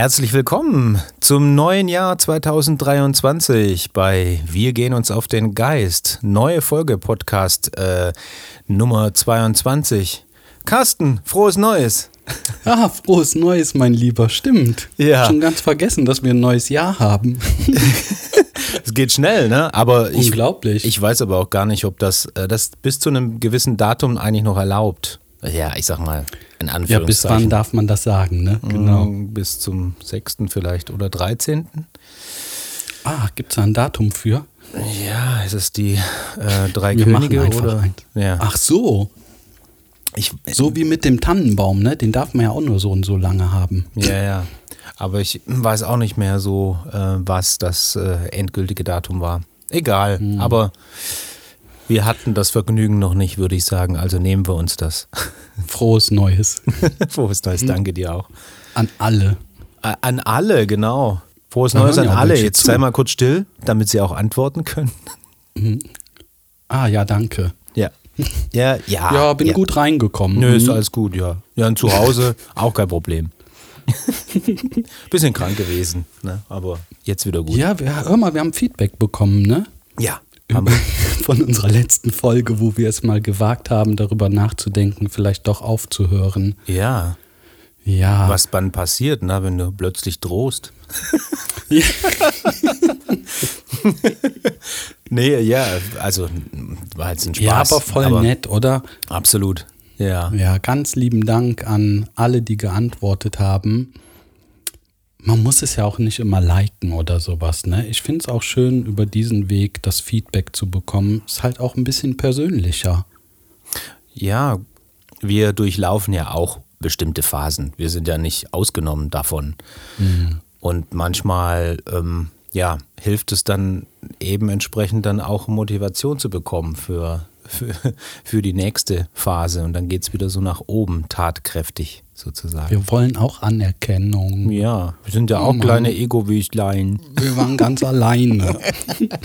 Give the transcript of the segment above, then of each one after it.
Herzlich willkommen zum neuen Jahr 2023 bei Wir gehen uns auf den Geist. Neue Folge Podcast äh, Nummer 22. Carsten, frohes Neues. Ah, frohes Neues, mein Lieber. Stimmt. Ja. Schon ganz vergessen, dass wir ein neues Jahr haben. Es geht schnell, ne? Aber ich, Unglaublich. ich weiß aber auch gar nicht, ob das, äh, das bis zu einem gewissen Datum eigentlich noch erlaubt. Ja, ich sag mal, in ja, Anführungszeichen. bis wann darf man das sagen, ne? Genau. Mm, Bis zum 6. vielleicht oder 13. Ah, gibt es da ein Datum für? Ja, ist es die äh, drei Wir Könige oder? Ja. Ach so. ich, So wie mit dem Tannenbaum, ne? Den darf man ja auch nur so und so lange haben. Ja, ja. Aber ich weiß auch nicht mehr so, äh, was das äh, endgültige Datum war. Egal. Hm. Aber wir hatten das Vergnügen noch nicht, würde ich sagen. Also nehmen wir uns das. Frohes Neues. Frohes. Neues, danke dir auch. An alle. Äh, An alle, genau. Frohes Neues an ja alle. Jetzt zu. sei mal kurz still, damit sie auch antworten können. Ah, ja, danke. Ja. Ja, ja. Ja, bin gut reingekommen. Nö, ist Mhm. alles gut, ja. Ja, und zu Hause auch kein Problem. Bisschen krank gewesen, ne? aber jetzt wieder gut. Ja, wir, hör mal, wir haben Feedback bekommen, ne? Ja. Von unserer letzten Folge, wo wir es mal gewagt haben, darüber nachzudenken, vielleicht doch aufzuhören. Ja. Ja. Was dann passiert, na, wenn du plötzlich drohst. Ja. Nee, ja, also war jetzt ein Spaß. Ja, aber voll nett, oder? Absolut. Ja. Ja, ganz lieben Dank an alle, die geantwortet haben. Man muss es ja auch nicht immer liken oder sowas, ne? Ich finde es auch schön, über diesen Weg das Feedback zu bekommen. Ist halt auch ein bisschen persönlicher. Ja, wir durchlaufen ja auch bestimmte Phasen. Wir sind ja nicht ausgenommen davon. Und manchmal, ähm, ja, hilft es dann eben entsprechend dann auch Motivation zu bekommen für, für, für die nächste Phase. Und dann geht es wieder so nach oben, tatkräftig sozusagen. Wir wollen auch Anerkennung. Ja, wir sind ja Oh auch Mann. kleine Ego-Wüstlein. Wir waren ganz alleine.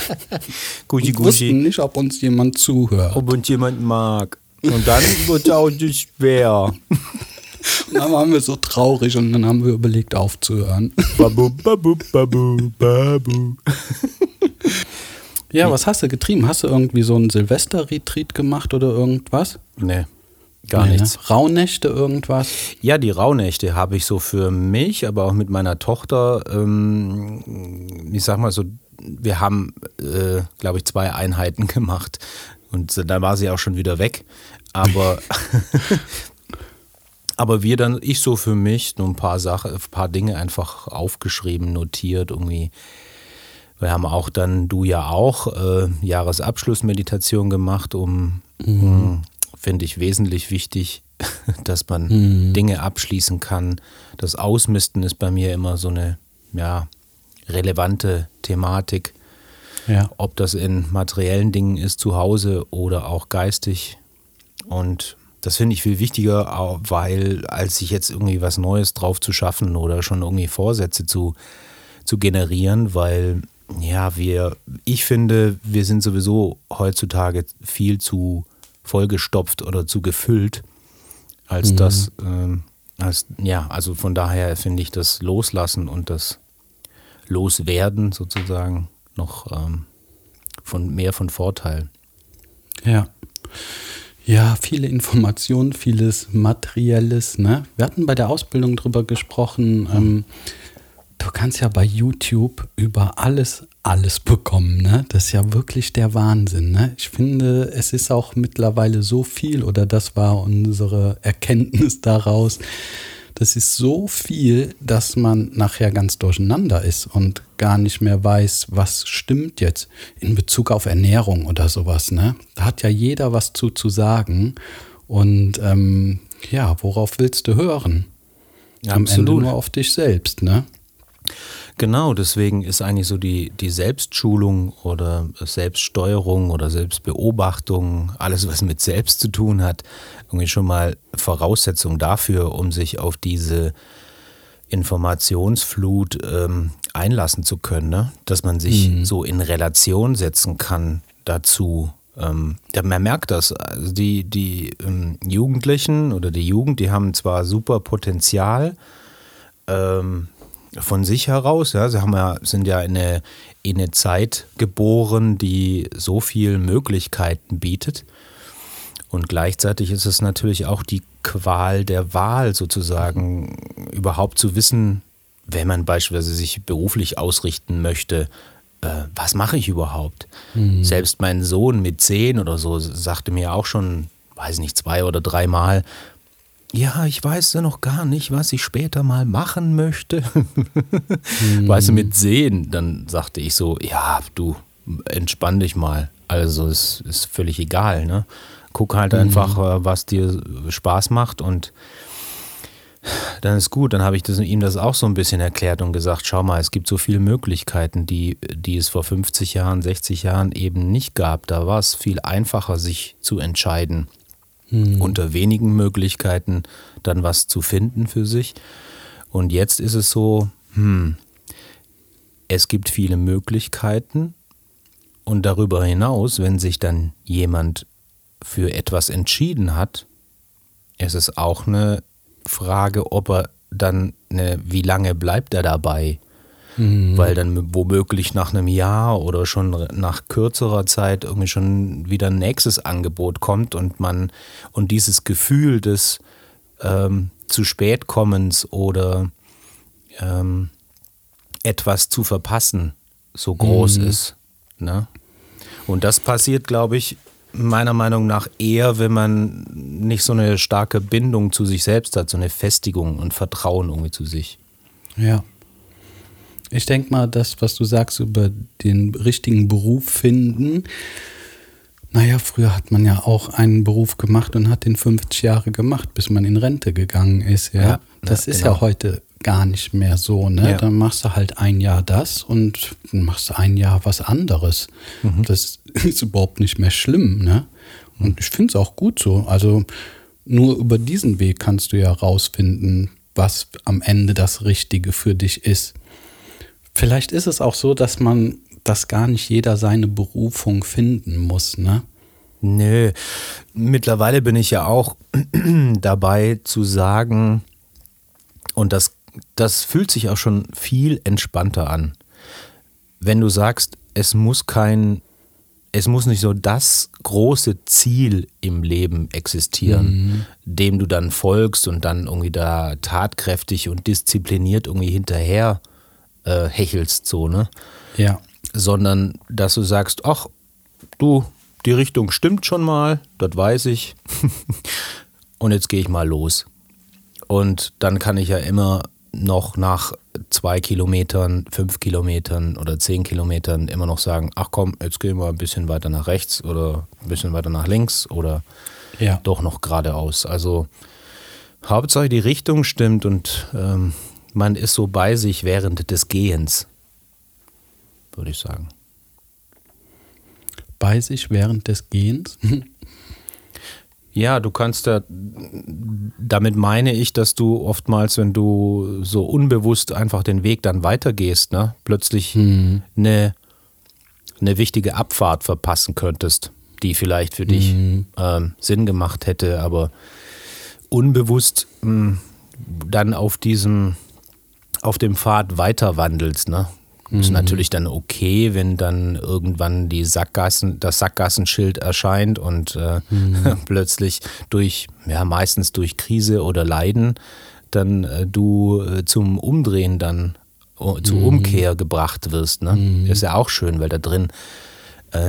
Guschi, Wir wussten nicht, ob uns jemand zuhört. ob uns jemand mag. Und dann wird es auch nicht schwer. Und dann waren wir so traurig und dann haben wir überlegt aufzuhören. Babu, babu, babu, babu. Ja, was hast du getrieben? Hast du irgendwie so einen Silvester-Retreat gemacht oder irgendwas? Nee, gar Nee, ne? nichts. Rauhnächte, irgendwas? Ja, die Rauhnächte habe ich so für mich, aber auch mit meiner Tochter, ähm, ich sag mal so, wir haben, äh, glaube ich, zwei Einheiten gemacht und da war sie auch schon wieder weg. Aber, aber wir dann, ich so für mich, nur ein paar Sachen, ein paar Dinge einfach aufgeschrieben, notiert, irgendwie. Wir haben auch dann, du ja auch, äh, Jahresabschlussmeditation gemacht, um, mh, finde ich wesentlich wichtig, dass man Dinge abschließen kann. Das Ausmisten ist bei mir immer so eine, ja, relevante Thematik. Ja. Ob das in materiellen Dingen ist, zu Hause oder auch geistig. Und das finde ich viel wichtiger, weil als sich jetzt irgendwie was Neues drauf zu schaffen oder schon irgendwie Vorsätze zu, zu generieren, weil ja, wir, ich finde, wir sind sowieso heutzutage viel zu vollgestopft oder zu gefüllt, als das, ähm, als, ja, also von daher finde ich das Loslassen und das Loswerden sozusagen noch ähm, von mehr von Vorteil. Ja. Ja, viele Informationen, vieles Materielles. Ne? Wir hatten bei der Ausbildung drüber gesprochen. Ähm, du kannst ja bei YouTube über alles, alles bekommen. Ne? Das ist ja wirklich der Wahnsinn. Ne? Ich finde, es ist auch mittlerweile so viel, oder das war unsere Erkenntnis daraus. Das ist so viel, dass man nachher ganz durcheinander ist und gar nicht mehr weiß, was stimmt jetzt in Bezug auf Ernährung oder sowas. Ne? Da hat ja jeder was zu, zu sagen. Und ähm, ja, worauf willst du hören? Am Ende Absolut. nur auf dich selbst, ne? Genau, deswegen ist eigentlich so die, die Selbstschulung oder Selbststeuerung oder Selbstbeobachtung, alles was mit Selbst zu tun hat, irgendwie schon mal Voraussetzung dafür, um sich auf diese Informationsflut ähm, einlassen zu können, ne? dass man sich so in Relation setzen kann dazu. Ähm, ja, man merkt das. Also die die ähm, Jugendlichen oder die Jugend, die haben zwar super Potenzial, ähm, von sich heraus. Ja, sie haben ja, sind ja in eine, in eine Zeit geboren, die so viele Möglichkeiten bietet. Und gleichzeitig ist es natürlich auch die Qual der Wahl sozusagen, überhaupt zu wissen, wenn man beispielsweise sich beruflich ausrichten möchte, äh, was mache ich überhaupt? Mhm. Selbst mein Sohn mit zehn oder so sagte mir auch schon, weiß nicht, zwei oder dreimal, ja, ich weiß ja noch gar nicht, was ich später mal machen möchte. mhm. Weißt du, mit sehen, dann sagte ich so, ja, du, entspann dich mal. Also es ist völlig egal, ne? Guck halt mhm. einfach, äh, was dir Spaß macht und dann ist gut. Dann habe ich das, ihm das auch so ein bisschen erklärt und gesagt, schau mal, es gibt so viele Möglichkeiten, die, die es vor 50 Jahren, 60 Jahren eben nicht gab. Da war es viel einfacher, sich zu entscheiden, mhm. unter wenigen Möglichkeiten dann was zu finden für sich. Und jetzt ist es so, hm, es gibt viele Möglichkeiten und darüber hinaus, wenn sich dann jemand für etwas entschieden hat, ist es auch eine Frage, ob er dann, eine, wie lange bleibt er dabei? Mhm. Weil dann womöglich nach einem Jahr oder schon nach kürzerer Zeit irgendwie schon wieder ein nächstes Angebot kommt und man und dieses Gefühl des ähm, zu spät kommens oder ähm, etwas zu verpassen so groß mhm. ist. Ne? Und das passiert, glaube ich, meiner Meinung nach eher, wenn man nicht so eine starke Bindung zu sich selbst hat, so eine Festigung und Vertrauen irgendwie zu sich. Ja. Ich denke mal, das, was du sagst über den richtigen Beruf finden, naja, früher hat man ja auch einen Beruf gemacht und hat den 50 Jahre gemacht, bis man in Rente gegangen ist. Ja, ja das ja, ist genau. ja heute gar nicht mehr so. Ne? Ja. Dann machst du halt ein Jahr das und machst ein Jahr was anderes. Mhm. Das ist überhaupt nicht mehr schlimm. Ne? Und ich finde es auch gut so. Also nur über diesen Weg kannst du ja rausfinden, was am Ende das Richtige für dich ist. Vielleicht ist es auch so, dass man, dass gar nicht jeder seine Berufung finden muss, ne? Nö. Mittlerweile bin ich ja auch dabei zu sagen, und das das fühlt sich auch schon viel entspannter an. Wenn du sagst, es muss kein, es muss nicht so das große Ziel im Leben existieren, mhm. dem du dann folgst und dann irgendwie da tatkräftig und diszipliniert irgendwie hinterher äh, hechelst, so, ne? Ja. Sondern, dass du sagst, ach, du, die Richtung stimmt schon mal, das weiß ich. und jetzt gehe ich mal los. Und dann kann ich ja immer noch nach zwei Kilometern, fünf Kilometern oder zehn Kilometern immer noch sagen, ach komm, jetzt gehen wir ein bisschen weiter nach rechts oder ein bisschen weiter nach links oder ja. doch noch geradeaus. Also Hauptsache die Richtung stimmt und ähm, man ist so bei sich während des Gehens, würde ich sagen. Bei sich während des Gehens? Ja, du kannst da, damit meine ich, dass du oftmals, wenn du so unbewusst einfach den Weg dann weitergehst, ne, plötzlich mhm. eine, eine wichtige Abfahrt verpassen könntest, die vielleicht für dich mhm. ähm, Sinn gemacht hätte, aber unbewusst mh, hm, dann auf diesem, auf dem Pfad weiter wandelst, ne? Mhm. Ist natürlich dann okay, wenn dann irgendwann die Sackgassen, das Sackgassenschild erscheint und äh, mhm. plötzlich durch, ja, meistens durch Krise oder Leiden, dann äh, du äh, zum Umdrehen dann, uh, zur mhm. Umkehr gebracht wirst. Ne? Mhm. Ist ja auch schön, weil da drin äh,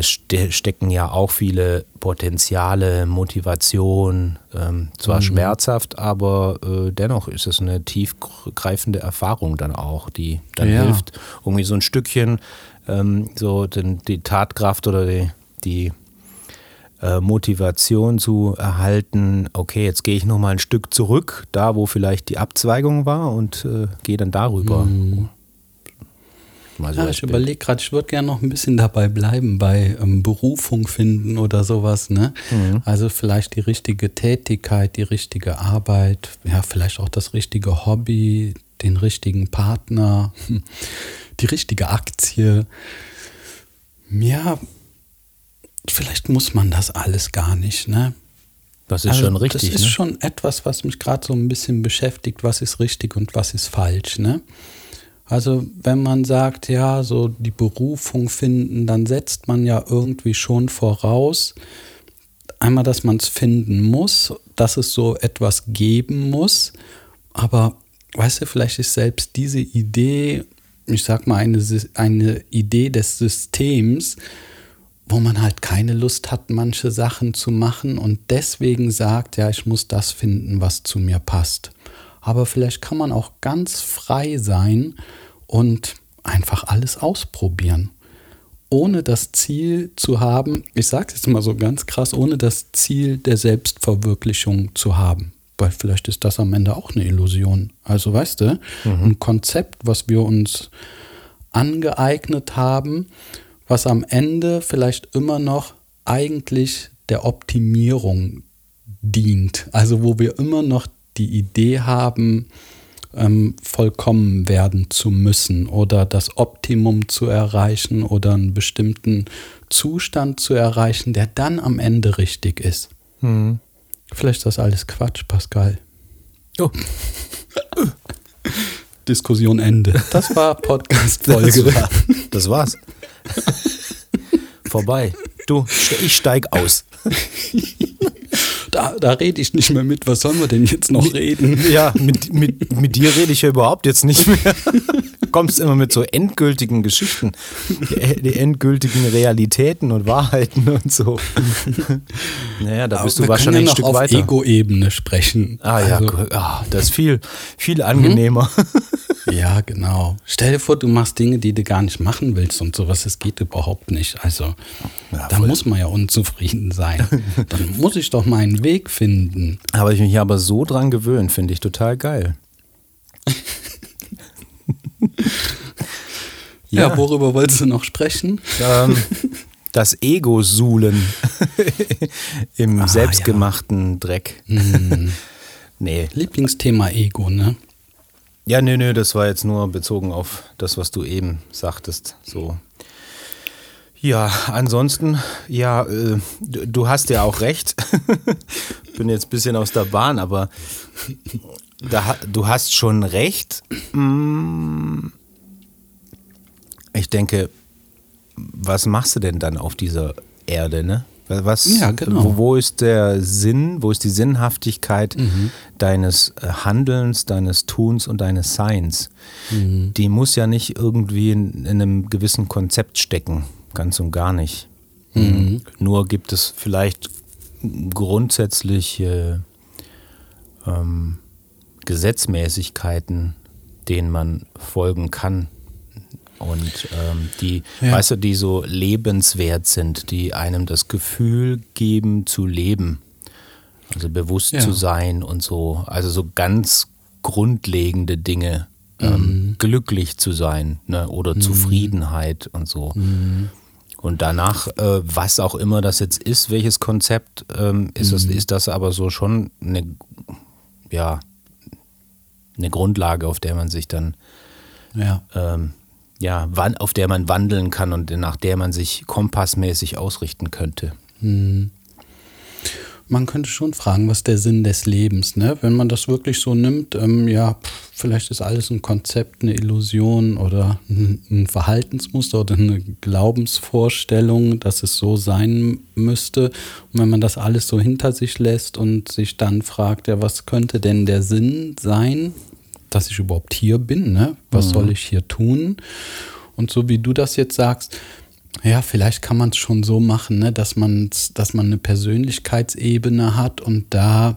ste stecken ja auch viele Potenziale, Motivation, ähm, zwar mhm. schmerzhaft, aber äh, dennoch ist es eine tiefgreifende Erfahrung dann auch, die dann ja. hilft, irgendwie so ein Stückchen ähm, so den, die Tatkraft oder die, die äh, Motivation zu erhalten, okay, jetzt gehe ich nochmal ein Stück zurück, da wo vielleicht die Abzweigung war und äh, gehe dann darüber. Mhm. Mal so ja, ich überlege gerade, ich würde gerne noch ein bisschen dabei bleiben bei ähm, Berufung finden oder sowas. Ne? Mhm. Also vielleicht die richtige Tätigkeit, die richtige Arbeit, ja, vielleicht auch das richtige Hobby, den richtigen Partner, die richtige Aktie. Ja, vielleicht muss man das alles gar nicht, ne? Das ist also, schon richtig. Das ist ne? schon etwas, was mich gerade so ein bisschen beschäftigt, was ist richtig und was ist falsch, ne? Also wenn man sagt, ja, so die Berufung finden, dann setzt man ja irgendwie schon voraus, einmal, dass man es finden muss, dass es so etwas geben muss, aber weißt du, vielleicht ist selbst diese Idee, ich sag mal, eine, eine Idee des Systems, wo man halt keine Lust hat, manche Sachen zu machen und deswegen sagt, ja, ich muss das finden, was zu mir passt. Aber vielleicht kann man auch ganz frei sein und einfach alles ausprobieren. Ohne das Ziel zu haben, ich sage es jetzt mal so ganz krass, ohne das Ziel der Selbstverwirklichung zu haben. Weil vielleicht ist das am Ende auch eine Illusion. Also weißt du, mhm. ein Konzept, was wir uns angeeignet haben, was am Ende vielleicht immer noch eigentlich der Optimierung dient. Also wo wir immer noch die Idee haben, ähm, vollkommen werden zu müssen oder das Optimum zu erreichen oder einen bestimmten Zustand zu erreichen, der dann am Ende richtig ist. Mhm. Vielleicht ist das alles Quatsch, Pascal. Oh. Diskussion Ende. Das war Podcast-Folge. Das, war, das war's. Vorbei. Du, ich steig aus. Da, da rede ich nicht mehr mit. Was sollen wir denn jetzt noch reden? Ja, mit, mit, mit dir rede ich ja überhaupt jetzt nicht mehr. Du kommst immer mit so endgültigen Geschichten, die, die endgültigen Realitäten und Wahrheiten und so. Naja, da bist Aber du wahrscheinlich ja ein Stück auf weiter. Ego-Ebene sprechen. Ah ja, also, ah, das ist viel, viel angenehmer. Ja, genau. Stell dir vor, du machst Dinge, die du gar nicht machen willst und sowas. Das geht überhaupt nicht. Also, ja, da muss man ja unzufrieden sein. Dann muss ich doch meinen Weg finden. Habe ich mich aber so dran gewöhnt, finde ich total geil. ja. ja. worüber wolltest du noch sprechen? Ähm, das Ego-Suhlen im ah, selbstgemachten ja. Dreck. Hm. Nee. Lieblingsthema Ego, ne? Ja, nö, nö, das war jetzt nur bezogen auf das, was du eben sagtest. So. Ja, ansonsten, ja, äh, du hast ja auch recht. Bin jetzt ein bisschen aus der Bahn, aber da, du hast schon recht. Mm. Ich denke, was machst du denn dann auf dieser Erde, ne? Was, ja, genau. wo, wo, ist der Sinn, wo ist die Sinnhaftigkeit mhm. deines äh, Handelns, deines Tuns und deines Seins? Mhm. Die muss ja nicht irgendwie in, in, einem gewissen Konzept stecken, ganz und gar nicht. Mhm. Nur gibt es vielleicht grundsätzliche ähm, Gesetzmäßigkeiten, denen man folgen kann und ähm, die, ja. weißt du, die so lebenswert sind, die einem das Gefühl geben zu leben, also bewusst ja. zu sein und so, also so ganz grundlegende Dinge, ähm, mhm. glücklich zu sein ne? oder mhm. Zufriedenheit und so. Mhm. Und danach, äh, was auch immer das jetzt ist, welches Konzept, ähm, ist, das, mhm. ist das aber so schon eine, ja, eine Grundlage, auf der man sich dann ja. ähm, ja, auf der man wandeln kann und nach der man sich kompassmäßig ausrichten könnte. Hm. Man könnte schon fragen, was der Sinn des Lebens, ne? Wenn man das wirklich so nimmt, ähm, ja, pff, vielleicht ist alles ein Konzept, eine Illusion oder ein, Verhaltensmuster oder eine Glaubensvorstellung, dass es so sein müsste. Und wenn man das alles so hinter sich lässt und sich dann fragt, ja, was könnte denn der Sinn sein dass ich überhaupt hier bin, ne? Was mhm. soll ich hier tun? Und so wie du das jetzt sagst, ja, vielleicht kann man es schon so machen, ne, dass dass man eine Persönlichkeitsebene hat und da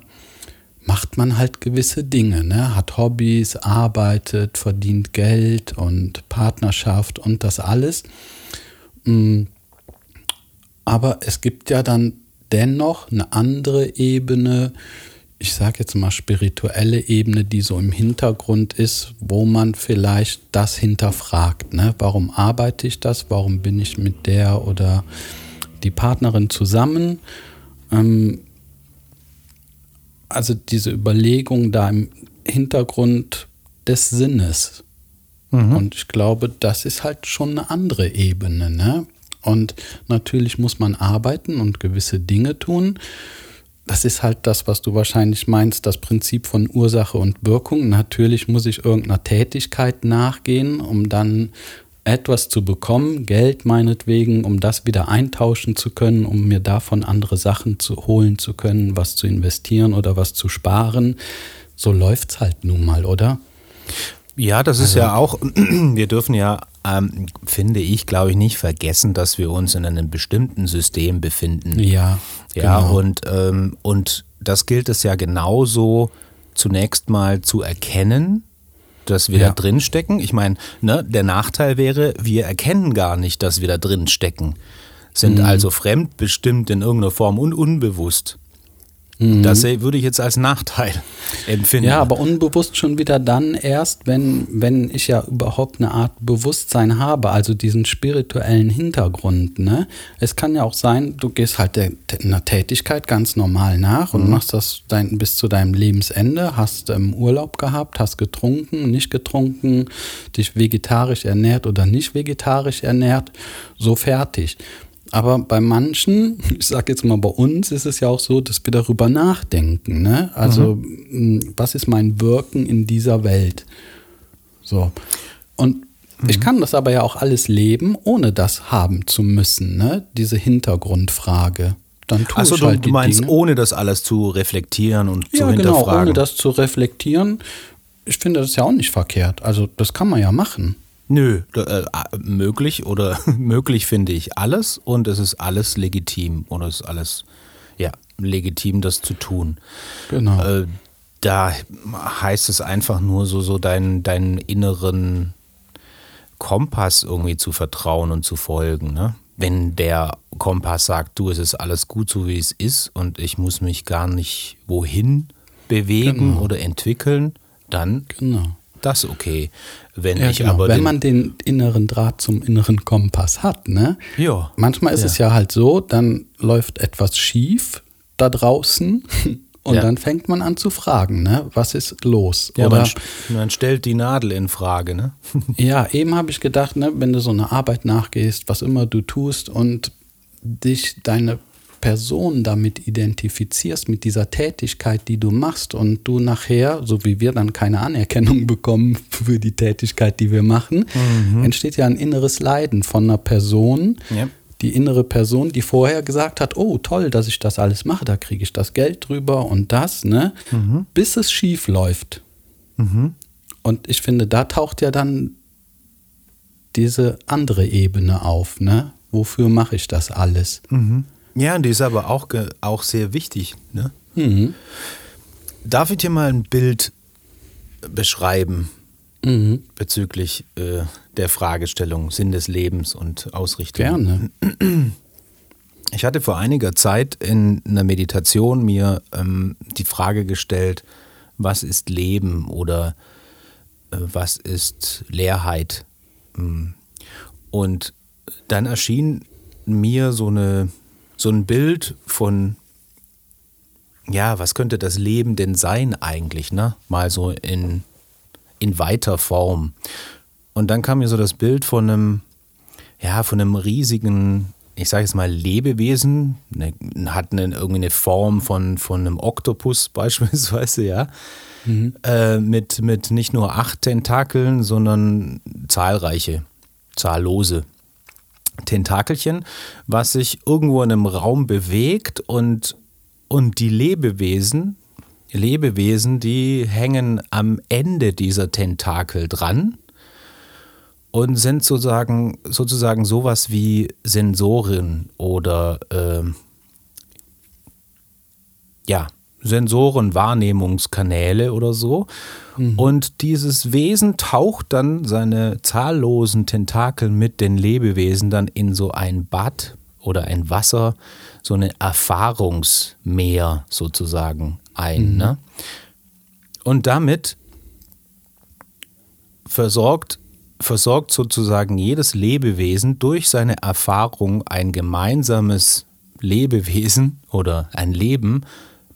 macht man halt gewisse Dinge, ne? Hat Hobbys, arbeitet, verdient Geld und Partnerschaft und das alles. Mm. Aber es gibt ja dann dennoch eine andere Ebene, ich sage jetzt mal, spirituelle Ebene, die so im Hintergrund ist, wo man vielleicht das hinterfragt. Ne? Warum arbeite ich das? Warum bin ich mit der oder die Partnerin zusammen? Ähm, also diese Überlegung da im Hintergrund des Sinnes. Mhm. Und ich glaube, das ist halt schon eine andere Ebene. Ne? Und natürlich muss man arbeiten und gewisse Dinge tun das ist halt das, was du wahrscheinlich meinst, das Prinzip von Ursache und Wirkung. Natürlich muss ich irgendeiner Tätigkeit nachgehen, um dann etwas zu bekommen, Geld meinetwegen, um das wieder eintauschen zu können, um mir davon andere Sachen zu holen zu können, was zu investieren oder was zu sparen. So läuft es halt nun mal, oder? Ja, das ist also, ja auch, wir dürfen ja, ähm, finde ich, glaube ich, nicht vergessen, dass wir uns in einem bestimmten System befinden. Ja. Ja, genau. und, ähm, und das gilt es ja genauso zunächst mal zu erkennen dass wir ja. da drin stecken. Ich meine, ne, der Nachteil wäre, wir erkennen gar nicht, dass wir da drin stecken. Sind mhm. also fremdbestimmt in irgendeiner Form und unbewusst. Mhm. Das würde ich jetzt als Nachteil empfinden. Ja, aber unbewusst schon wieder dann erst, wenn, wenn ich ja überhaupt eine Art Bewusstsein habe, also diesen spirituellen Hintergrund. Ne? Es kann ja auch sein, du gehst halt der, einer Tätigkeit ganz normal nach und mhm. machst das dein, bis zu deinem Lebensende, hast ähm, Urlaub gehabt, hast getrunken, nicht getrunken, dich vegetarisch ernährt oder nicht vegetarisch ernährt, so fertig. Aber bei manchen, ich sage jetzt mal bei uns, ist es ja auch so, dass wir darüber nachdenken. Ne? Also, mhm. was ist mein Wirken in dieser Welt? So. Und mhm. ich kann das aber ja auch alles leben, ohne das haben zu müssen, ne? diese Hintergrundfrage. Dann tue Achso, ich halt du, du meinst, Dinge. ohne das alles zu reflektieren und ja, zu hinterfragen. Genau, ohne das zu reflektieren. Ich finde das ja auch nicht verkehrt. Also, das kann man ja machen. Nö, äh, möglich oder möglich finde ich alles und es ist alles legitim und es ist alles ja legitim, das zu tun. Genau. Äh, da heißt es einfach nur so, so deinen, deinen inneren Kompass irgendwie zu vertrauen und zu folgen. Ne? Wenn der Kompass sagt, du, es ist alles gut so, wie es ist und ich muss mich gar nicht wohin bewegen genau. oder entwickeln, dann genau das okay. Wenn ja, ich genau. aber wenn man den inneren Draht zum inneren Kompass hat, ne? Ja. Manchmal ist ja. es ja halt so, dann läuft etwas schief da draußen und ja. dann fängt man an zu fragen, ne? Was ist los? Ja, Oder man, man stellt die Nadel in Frage, ne? ja, eben habe ich gedacht, ne, wenn du so eine Arbeit nachgehst, was immer du tust und dich deine Person damit identifizierst, mit dieser Tätigkeit, die du machst und du nachher, so wie wir dann keine Anerkennung bekommen für die Tätigkeit, die wir machen, mhm. entsteht ja ein inneres Leiden von einer Person, ja. die innere Person, die vorher gesagt hat, oh toll, dass ich das alles mache, da kriege ich das Geld drüber und das, ne, mhm. bis es schief läuft. Mhm. Und ich finde, da taucht ja dann diese andere Ebene auf, ne? Wofür mache ich das alles? Mhm. Ja, die ist aber auch, auch sehr wichtig. Ne? Mhm. Darf ich dir mal ein Bild beschreiben mhm. bezüglich äh, der Fragestellung Sinn des Lebens und Ausrichtung? Gerne. Ich hatte vor einiger Zeit in einer Meditation mir ähm, die Frage gestellt, was ist Leben oder äh, was ist Leerheit? Hm. Und dann erschien mir so eine so ein Bild von, ja, was könnte das Leben denn sein eigentlich, ne? Mal so in, in weiter Form. Und dann kam mir so das Bild von einem, ja, von einem riesigen, ich sage jetzt mal Lebewesen, ne, hat eine, irgendwie eine Form von, von einem Oktopus beispielsweise, ja. Mhm. Äh, mit, mit nicht nur acht Tentakeln, sondern zahlreiche, zahllose. Tentakelchen, was sich irgendwo in einem Raum bewegt und, und die Lebewesen, Lebewesen, die hängen am Ende dieser Tentakel dran und sind sozusagen, sozusagen sowas wie Sensoren oder äh, ja, Sensoren, Wahrnehmungskanäle oder so. Mhm. Und dieses Wesen taucht dann seine zahllosen Tentakel mit den Lebewesen dann in so ein Bad oder ein Wasser, so ein Erfahrungsmeer sozusagen ein. Mhm. Ne? Und damit versorgt, versorgt sozusagen jedes Lebewesen durch seine Erfahrung ein gemeinsames Lebewesen oder ein Leben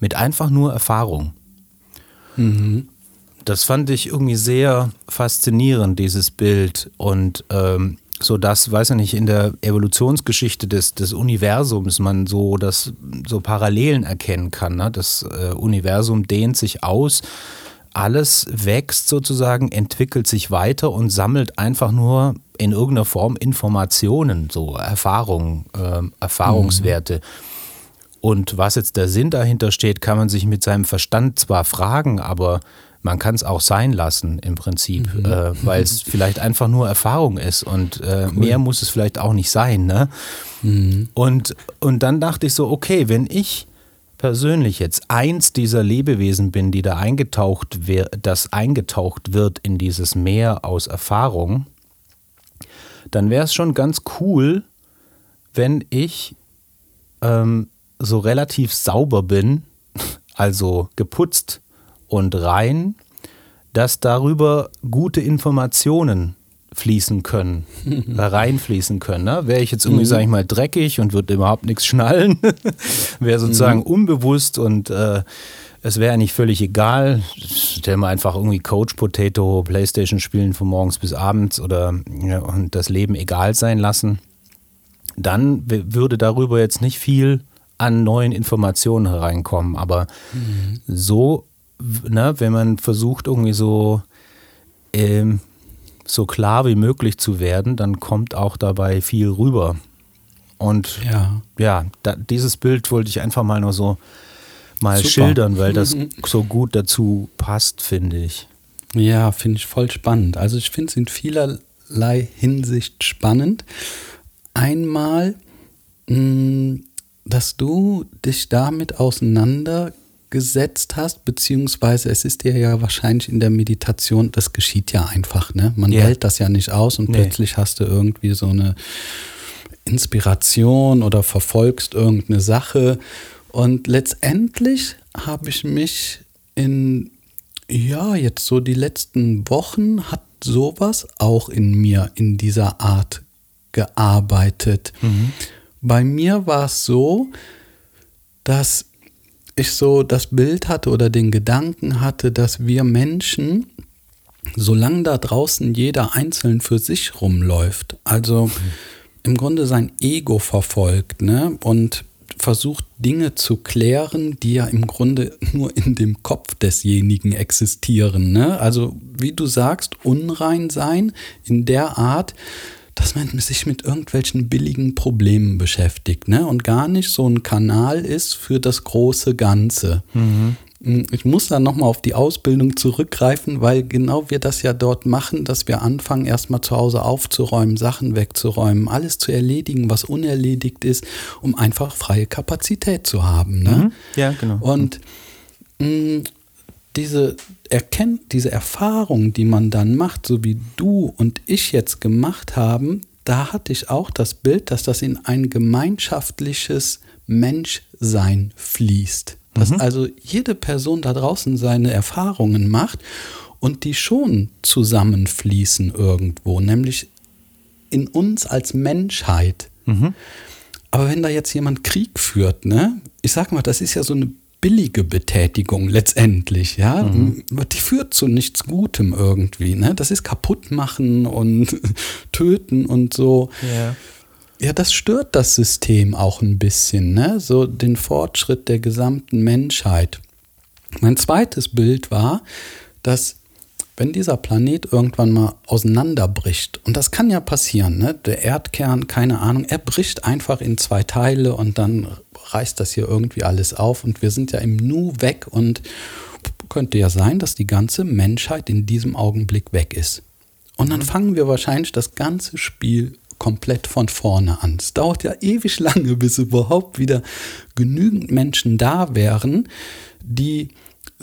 mit einfach nur Erfahrung. Mhm. Das fand ich irgendwie sehr faszinierend, dieses Bild. Und ähm, so dass, weiß ich nicht, in der Evolutionsgeschichte des, des Universums man so das so Parallelen erkennen kann. Ne? Das äh, Universum dehnt sich aus, alles wächst sozusagen, entwickelt sich weiter und sammelt einfach nur in irgendeiner Form Informationen, so Erfahrungen, äh, Erfahrungswerte. Mhm. Und was jetzt der Sinn dahinter steht, kann man sich mit seinem Verstand zwar fragen, aber man kann es auch sein lassen im Prinzip, mhm. äh, weil es vielleicht einfach nur Erfahrung ist und äh, cool. mehr muss es vielleicht auch nicht sein. Ne? Mhm. Und, und dann dachte ich so, okay, wenn ich persönlich jetzt eins dieser Lebewesen bin, die da eingetaucht wird, das eingetaucht wird in dieses Meer aus Erfahrung, dann wäre es schon ganz cool, wenn ich ähm, so relativ sauber bin, also geputzt und rein, dass darüber gute Informationen fließen können, reinfließen können. Ne? Wäre ich jetzt irgendwie, mhm. sage ich mal, dreckig und würde überhaupt nichts schnallen, wäre sozusagen mhm. unbewusst und äh, es wäre nicht völlig egal. Stell mal einfach irgendwie Coach Potato, Playstation spielen von morgens bis abends oder ja, und das Leben egal sein lassen. Dann würde darüber jetzt nicht viel an neuen Informationen hereinkommen. Aber mhm. so, ne, wenn man versucht, irgendwie so, ähm, so klar wie möglich zu werden, dann kommt auch dabei viel rüber. Und ja, ja da, dieses Bild wollte ich einfach mal nur so mal Super. schildern, weil das so gut dazu passt, finde ich. Ja, finde ich voll spannend. Also ich finde es in vielerlei Hinsicht spannend. Einmal, mh, mm, dass du dich damit auseinandergesetzt hast, beziehungsweise es ist dir ja wahrscheinlich in der Meditation, das geschieht ja einfach, ne? Man yeah. wählt das ja nicht aus und nee. plötzlich hast du irgendwie so eine Inspiration oder verfolgst irgendeine Sache. Und letztendlich habe ich mich in, ja, jetzt so die letzten Wochen hat sowas auch in mir in dieser Art gearbeitet. Mhm. Bei mir war es so, dass ich so das Bild hatte oder den Gedanken hatte, dass wir Menschen, solange da draußen jeder einzeln für sich rumläuft, also im Grunde sein Ego verfolgt ne, und versucht Dinge zu klären, die ja im Grunde nur in dem Kopf desjenigen existieren. Ne? Also wie du sagst, unrein sein in der Art, dass man sich mit irgendwelchen billigen Problemen beschäftigt ne? und gar nicht so ein Kanal ist für das große Ganze. Mhm. Ich muss da nochmal auf die Ausbildung zurückgreifen, weil genau wir das ja dort machen, dass wir anfangen, erstmal zu Hause aufzuräumen, Sachen wegzuräumen, alles zu erledigen, was unerledigt ist, um einfach freie Kapazität zu haben. Ne? Mhm. Ja, genau. Und mh, diese erkennt, diese Erfahrung, die man dann macht, so wie du und ich jetzt gemacht haben, da hatte ich auch das Bild, dass das in ein gemeinschaftliches Menschsein fließt. Dass mhm. also jede Person da draußen seine Erfahrungen macht und die schon zusammenfließen irgendwo, nämlich in uns als Menschheit. Mhm. Aber wenn da jetzt jemand Krieg führt, ne, ich sag mal, das ist ja so eine billige Betätigung letztendlich, ja. Mhm. Die führt zu nichts Gutem irgendwie, ne? Das ist kaputt machen und töten und so. Ja. Ja, das stört das System auch ein bisschen, ne? So den Fortschritt der gesamten Menschheit. Mein zweites Bild war, dass wenn dieser Planet irgendwann mal auseinanderbricht, und das kann ja passieren, ne? der Erdkern, keine Ahnung, er bricht einfach in zwei Teile und dann reißt das hier irgendwie alles auf und wir sind ja im Nu weg und könnte ja sein, dass die ganze Menschheit in diesem Augenblick weg ist. Und dann mhm. fangen wir wahrscheinlich das ganze Spiel komplett von vorne an. Es dauert ja ewig lange, bis überhaupt wieder genügend Menschen da wären, die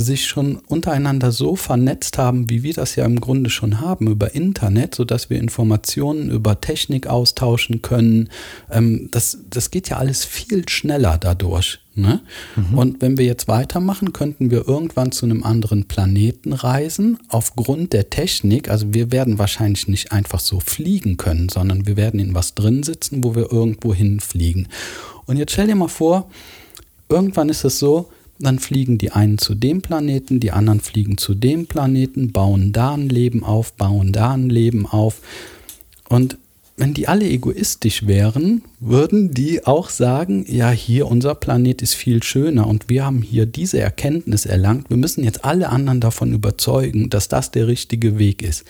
sich schon untereinander so vernetzt haben, wie wir das ja im Grunde schon haben über Internet, sodass wir Informationen über Technik austauschen können. Ähm, das, das geht ja alles viel schneller dadurch. Ne? Mhm. Und wenn wir jetzt weitermachen, könnten wir irgendwann zu einem anderen Planeten reisen, aufgrund der Technik. Also wir werden wahrscheinlich nicht einfach so fliegen können, sondern wir werden in was drin sitzen, wo wir irgendwo hinfliegen. Und jetzt stell dir mal vor, irgendwann ist es so, dann fliegen die einen zu dem Planeten, die anderen fliegen zu dem Planeten, bauen da ein Leben auf, bauen da ein Leben auf. Und wenn die alle egoistisch wären, würden die auch sagen, ja, hier unser Planet ist viel schöner und wir haben hier diese Erkenntnis erlangt. Wir müssen jetzt alle anderen davon überzeugen, dass das der richtige Weg ist.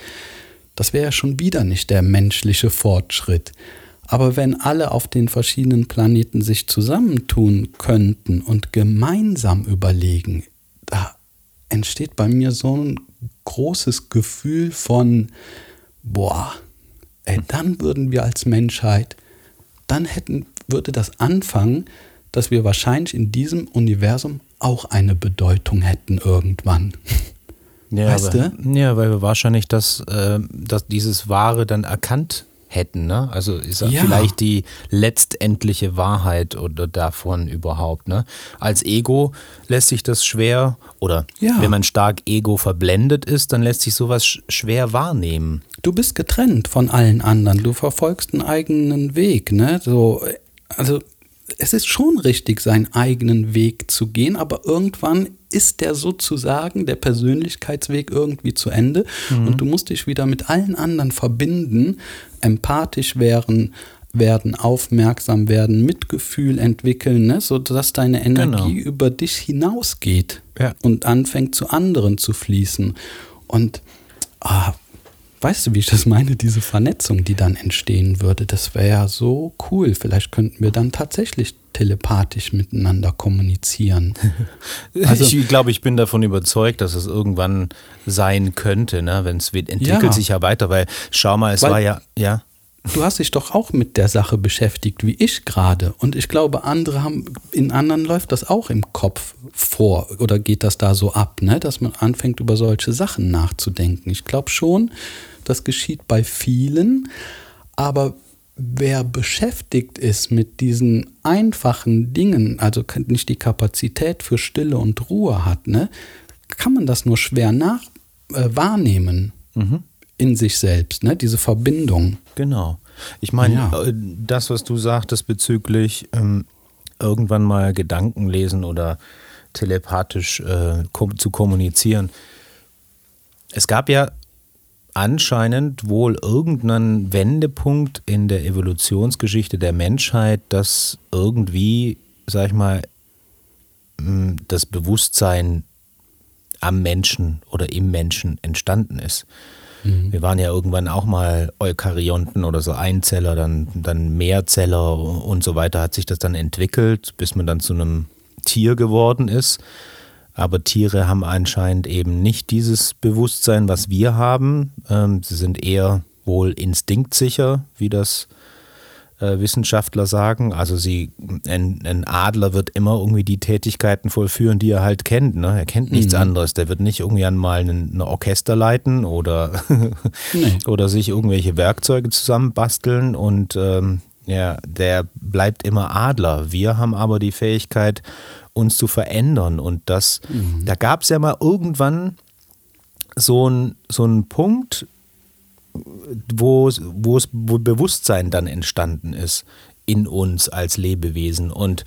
Das wäre ja schon wieder nicht der menschliche Fortschritt. Aber wenn alle auf den verschiedenen Planeten sich zusammentun könnten und gemeinsam überlegen, da entsteht bei mir so ein großes Gefühl von, boah, ey, dann würden wir als Menschheit, dann hätten, würde das anfangen, dass wir wahrscheinlich in diesem Universum auch eine Bedeutung hätten irgendwann. Ja, weißt aber, du? Ja, weil wir wahrscheinlich das, äh, das, dieses Wahre dann erkannt hätten. Ne? Also ist ja. vielleicht die letztendliche Wahrheit oder davon überhaupt. Ne? Als Ego lässt sich das schwer, oder ja. wenn man stark Ego verblendet ist, dann lässt sich sowas schwer wahrnehmen. Du bist getrennt von allen anderen. Du verfolgst einen eigenen Weg. Ne? So, also es ist schon richtig, seinen eigenen Weg zu gehen, aber irgendwann ist der sozusagen, der Persönlichkeitsweg irgendwie zu Ende mhm. und du musst dich wieder mit allen anderen verbinden, empathisch werden, werden, aufmerksam werden, Mitgefühl entwickeln, ne? sodass deine Energie genau. über dich hinausgeht ja. und anfängt zu anderen zu fließen. Und ah, weißt du, wie ich das meine, diese Vernetzung, die dann entstehen würde, das wäre ja so cool. Vielleicht könnten wir dann tatsächlich telepathisch miteinander kommunizieren. Also, ich glaube, ich bin davon überzeugt, dass es irgendwann sein könnte, ne? wenn es entwickelt ja. sich ja weiter, weil schau mal, es weil, war ja, ja. Du hast dich doch auch mit der Sache beschäftigt, wie ich gerade. Und ich glaube, andere haben, in anderen läuft das auch im Kopf vor oder geht das da so ab, ne? dass man anfängt, über solche Sachen nachzudenken. Ich glaube schon, das geschieht bei vielen, aber wer beschäftigt ist mit diesen einfachen Dingen, also nicht die Kapazität für Stille und Ruhe hat, ne, kann man das nur schwer nach äh, wahrnehmen mhm. in sich selbst, ne, diese Verbindung. Genau. Ich meine, ja. Äh, das, was du sagtest bezüglich ähm, irgendwann mal Gedanken lesen oder telepathisch äh, kom zu kommunizieren. Es gab ja anscheinend wohl irgendeinen Wendepunkt in der Evolutionsgeschichte der Menschheit, dass irgendwie, sag ich mal, das Bewusstsein am Menschen oder im Menschen entstanden ist. Mhm. Wir waren ja irgendwann auch mal Eukaryonten oder so Einzeller, dann, dann Mehrzeller und so weiter hat sich das dann entwickelt, bis man dann zu einem Tier geworden ist. Aber Tiere haben anscheinend eben nicht dieses Bewusstsein, was wir haben. Ähm, sie sind eher wohl instinktsicher, wie das äh, Wissenschaftler sagen. Also sie, ein, ein, Adler wird immer irgendwie die Tätigkeiten vollführen, die er halt kennt. Ne? Er kennt nichts mhm. anderes. Der wird nicht irgendwann mal ein Orchester leiten oder, nee. oder sich irgendwelche Werkzeuge zusammenbasteln und ähm, ja, der bleibt immer Adler. Wir haben aber die Fähigkeit, uns zu verändern. Und das, mhm. da gab es ja mal irgendwann so einen so Punkt, wo, wo es wo Bewusstsein dann entstanden ist in uns als Lebewesen. Und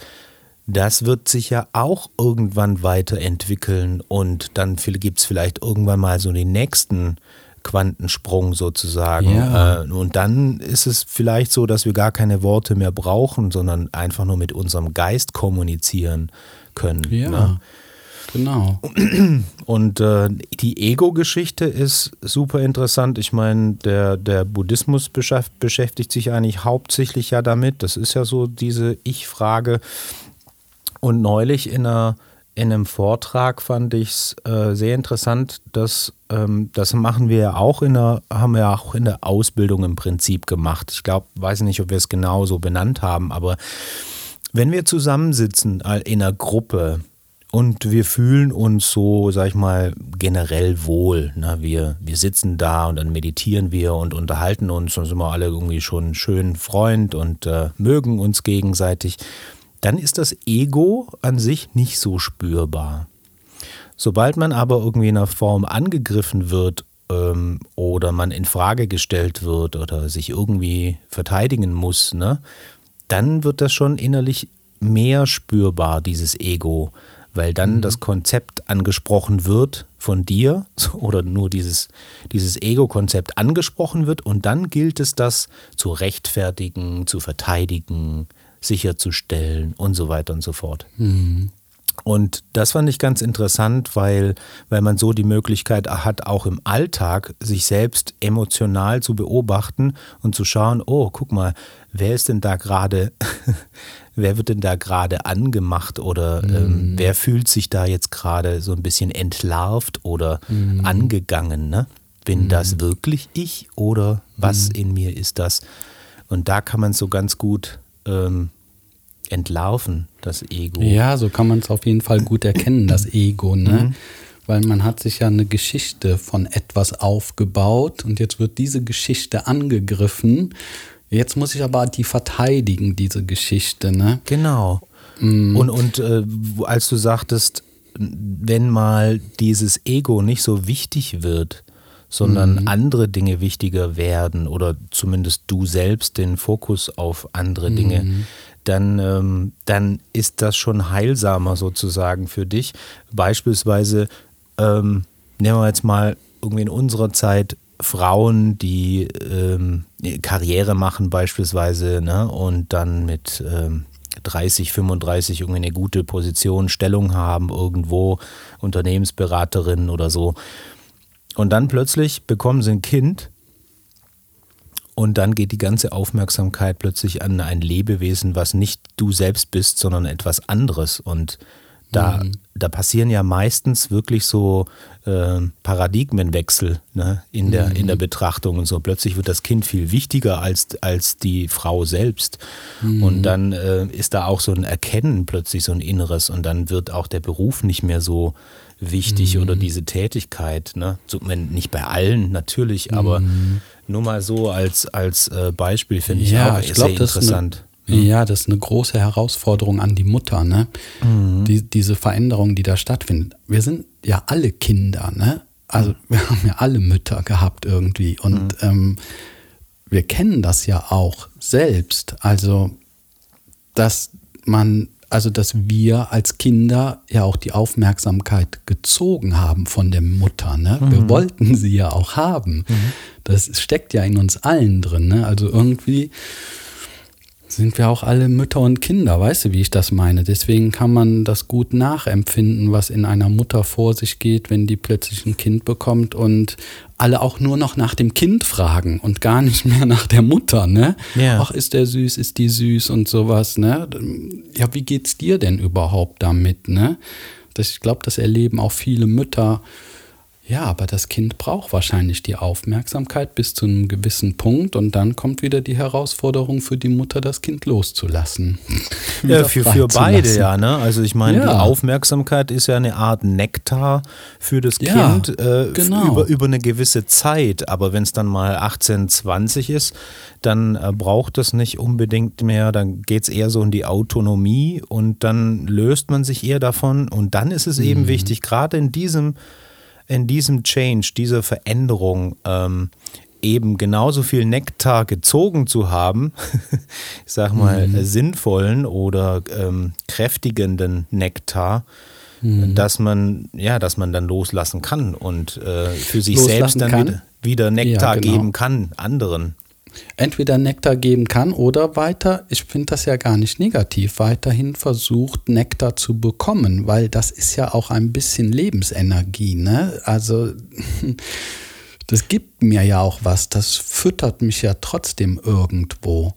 das wird sich ja auch irgendwann weiterentwickeln und dann gibt es vielleicht irgendwann mal so den nächsten Quantensprung sozusagen. Ja. Äh, und dann ist es vielleicht so, dass wir gar keine Worte mehr brauchen, sondern einfach nur mit unserem Geist kommunizieren können. Ja. Ne? Genau. Und äh, die Ego-Geschichte ist super interessant. Ich meine, der, der Buddhismus beschäftigt sich eigentlich hauptsächlich ja damit. Das ist ja so diese Ich-Frage. Und neulich in einer in einem Vortrag fand ich es äh, sehr interessant, dass ähm, das machen wir ja auch in der, haben wir auch in der Ausbildung im Prinzip gemacht. Ich glaube, weiß nicht, ob wir es genau so benannt haben, aber wenn wir zusammensitzen in einer Gruppe und wir fühlen uns so, sag ich mal, generell wohl. Ne? Wir, wir sitzen da und dann meditieren wir und unterhalten uns und sind wir alle irgendwie schon schön Freund und äh, mögen uns gegenseitig dann ist das Ego an sich nicht so spürbar. Sobald man aber irgendwie in einer Form angegriffen wird ähm, oder man in Frage gestellt wird oder sich irgendwie verteidigen muss, ne, dann wird das schon innerlich mehr spürbar, dieses Ego, weil dann mhm. das Konzept angesprochen wird von dir oder nur dieses, dieses Ego-Konzept angesprochen wird und dann gilt es, das zu rechtfertigen, zu verteidigen, sicherzustellen und so weiter und so fort. Mhm. Und das fand ich ganz interessant, weil, weil man so die Möglichkeit hat, auch im Alltag sich selbst emotional zu beobachten und zu schauen, oh, guck mal, wer ist denn da gerade, wer wird denn da gerade angemacht oder mhm. ähm, wer fühlt sich da jetzt gerade so ein bisschen entlarvt oder mhm. angegangen, ne? Bin mhm. das wirklich ich oder was mhm. in mir ist das? Und da kann man so ganz gut ähm, entlarven, das Ego. Ja, so kann man es auf jeden Fall gut erkennen, das Ego, ne? Mhm. Weil man hat sich ja eine Geschichte von etwas aufgebaut und jetzt wird diese Geschichte angegriffen. Jetzt muss ich aber die verteidigen, diese Geschichte, ne? Genau. Mhm. Und, und äh, als du sagtest, wenn mal dieses Ego nicht so wichtig wird, sondern mhm. andere Dinge wichtiger werden oder zumindest du selbst den Fokus auf andere mhm. Dinge, dann, ähm, dann ist das schon heilsamer sozusagen für dich. Beispielsweise ähm, nehmen wir jetzt mal irgendwie in unserer Zeit Frauen, die ähm, Karriere machen beispielsweise ne, und dann mit ähm, 30, 35 irgendwie eine gute Position, Stellung haben irgendwo, Unternehmensberaterin oder so. Und dann plötzlich bekommen sie ein Kind und dann geht die ganze Aufmerksamkeit plötzlich an ein Lebewesen, was nicht du selbst bist, sondern etwas anderes. Und da, mhm. da passieren ja meistens wirklich so äh, Paradigmenwechsel ne, in, der, mhm. in der Betrachtung und so. Plötzlich wird das Kind viel wichtiger als, als die Frau selbst. Mhm. Und dann äh, ist da auch so ein Erkennen plötzlich so ein Inneres und dann wird auch der Beruf nicht mehr so wichtig oder mhm. diese Tätigkeit. Ne? So, nicht bei allen natürlich, aber mhm. Nur mal so als, als äh, Beispiel finde ich ja, auch ich glaub, sehr interessant. Eine, mhm. Ja, das ist eine große Herausforderung an die Mutter, ne? Mhm. Die, diese Veränderung, die da stattfindet. Wir sind ja alle Kinder, ne? Also mhm. wir haben ja alle Mütter gehabt irgendwie. Und mhm. ähm, wir kennen das ja auch selbst. Also, dass man also dass wir als Kinder ja auch die Aufmerksamkeit gezogen haben von der Mutter. Ne? Mhm. Wir wollten sie ja auch haben. Mhm. Das steckt ja in uns allen drin. Ne? Also irgendwie sind wir auch alle Mütter und Kinder, weißt du, wie ich das meine? Deswegen kann man das gut nachempfinden, was in einer Mutter vor sich geht, wenn die plötzlich ein Kind bekommt und alle auch nur noch nach dem Kind fragen und gar nicht mehr nach der Mutter, ne? Ja. Ach, ist der süß, ist die süß und sowas, ne? Ja, wie geht's dir denn überhaupt damit, ne? Das, ich glaube, das erleben auch viele Mütter ja, aber das Kind braucht wahrscheinlich die Aufmerksamkeit bis zu einem gewissen Punkt und dann kommt wieder die Herausforderung für die Mutter, das Kind loszulassen. ja, für, für beide, ja. Ne? Also ich meine, ja. die Aufmerksamkeit ist ja eine Art Nektar für das ja, Kind äh, genau. über, über eine gewisse Zeit. Aber wenn es dann mal 18, 20 ist, dann äh, braucht es nicht unbedingt mehr, dann geht es eher so in die Autonomie und dann löst man sich eher davon. Und dann ist es mhm. eben wichtig, gerade in diesem in diesem Change, dieser Veränderung ähm, eben genauso viel Nektar gezogen zu haben, ich sag mal mhm. sinnvollen oder ähm, kräftigenden Nektar, mhm. dass man ja, dass man dann loslassen kann und äh, für sich loslassen selbst dann wieder, wieder, Nektar ja, genau. geben kann anderen entweder Nektar geben kann oder weiter, ich finde das ja gar nicht negativ, weiterhin versucht, Nektar zu bekommen, weil das ist ja auch ein bisschen Lebensenergie. Ne? Also das gibt mir ja auch was, das füttert mich ja trotzdem irgendwo.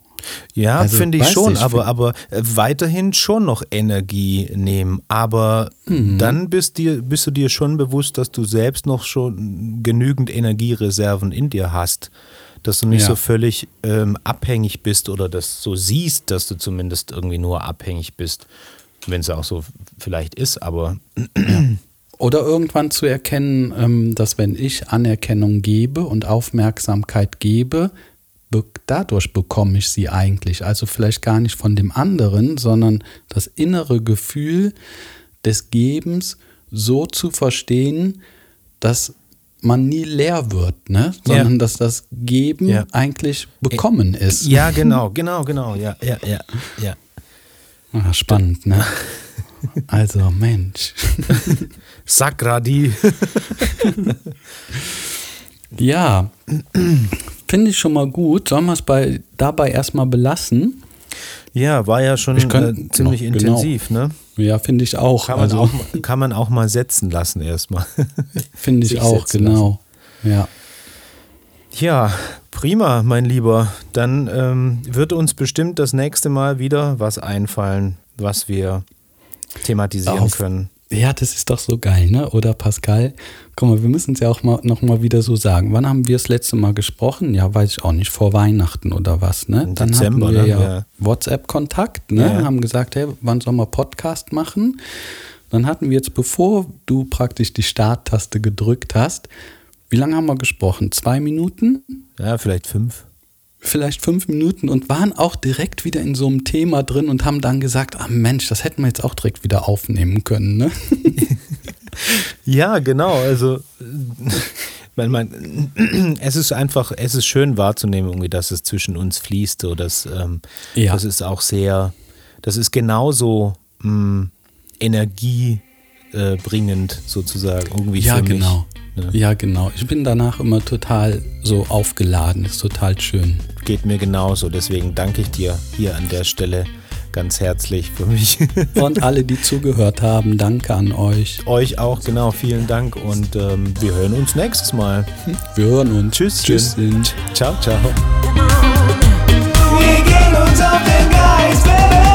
Ja, also, finde ich schon, ich, aber, aber äh, weiterhin schon noch Energie nehmen. Aber mhm. dann bist, dir, bist du dir schon bewusst, dass du selbst noch schon genügend Energiereserven in dir hast dass du nicht ja. so völlig ähm, abhängig bist oder das so siehst, dass du zumindest irgendwie nur abhängig bist, wenn es auch so vielleicht ist, aber. Oder irgendwann zu erkennen, ähm, dass wenn ich Anerkennung gebe und Aufmerksamkeit gebe, dadurch bekomme ich sie eigentlich. Also vielleicht gar nicht von dem anderen, sondern das innere Gefühl des Gebens so zu verstehen, dass man nie leer wird, ne? sondern ja. dass das Geben ja. eigentlich bekommen ist. Ja, genau, genau, genau, ja, ja, ja, ja. Ach, spannend, ne? Also Mensch. Sakradi. ja, finde ich schon mal gut. Sollen wir es bei, dabei erstmal belassen? Ja, war ja schon äh, ziemlich genau. intensiv, ne? Ja, finde ich auch. Kann man, also, auch. kann man auch mal setzen lassen erstmal. Finde ich auch, genau. Ja. Ja, prima, mein Lieber. Dann ähm, wird uns bestimmt das nächste Mal wieder was einfallen, was wir thematisieren Auf- können. Ja, das ist doch so geil, ne? Oder Pascal? Guck mal, wir müssen es ja auch mal, noch mal wieder so sagen. Wann haben wir das letzte Mal gesprochen? Ja, weiß ich auch nicht. Vor Weihnachten oder was, ne? Dann Dezember, hatten wir ne? ja, Ja. WhatsApp-Kontakt, ne? Ja. Haben gesagt, hey, wann sollen wir Podcast machen? Dann hatten wir jetzt, bevor du praktisch die Starttaste gedrückt hast, wie lange haben wir gesprochen? Zwei Minuten? Ja, vielleicht fünf. vielleicht fünf Minuten und waren auch direkt wieder in so einem Thema drin und haben dann gesagt, ah Mensch, das hätten wir jetzt auch direkt wieder aufnehmen können. Ne? Ja, genau. Also, man, man, es ist einfach, es ist schön wahrzunehmen, irgendwie, dass es zwischen uns fließt. So, dass, ähm, Ja. Das ist auch sehr, das ist genauso mh, energiebringend äh, bringend sozusagen. Irgendwie Ja, für mich. genau. ne? Ja, genau. Ich bin danach immer total so aufgeladen. Ist total schön. Geht mir genauso. Deswegen danke ich dir hier an der Stelle ganz herzlich für mich. Und alle, die zugehört haben, danke an euch. Euch auch, genau. Vielen Dank und ähm, wir hören uns nächstes Mal. Wir hören uns. Tschüss. Tschüss. Ciao, ciao. Wir gehen uns auf den Geist, wenn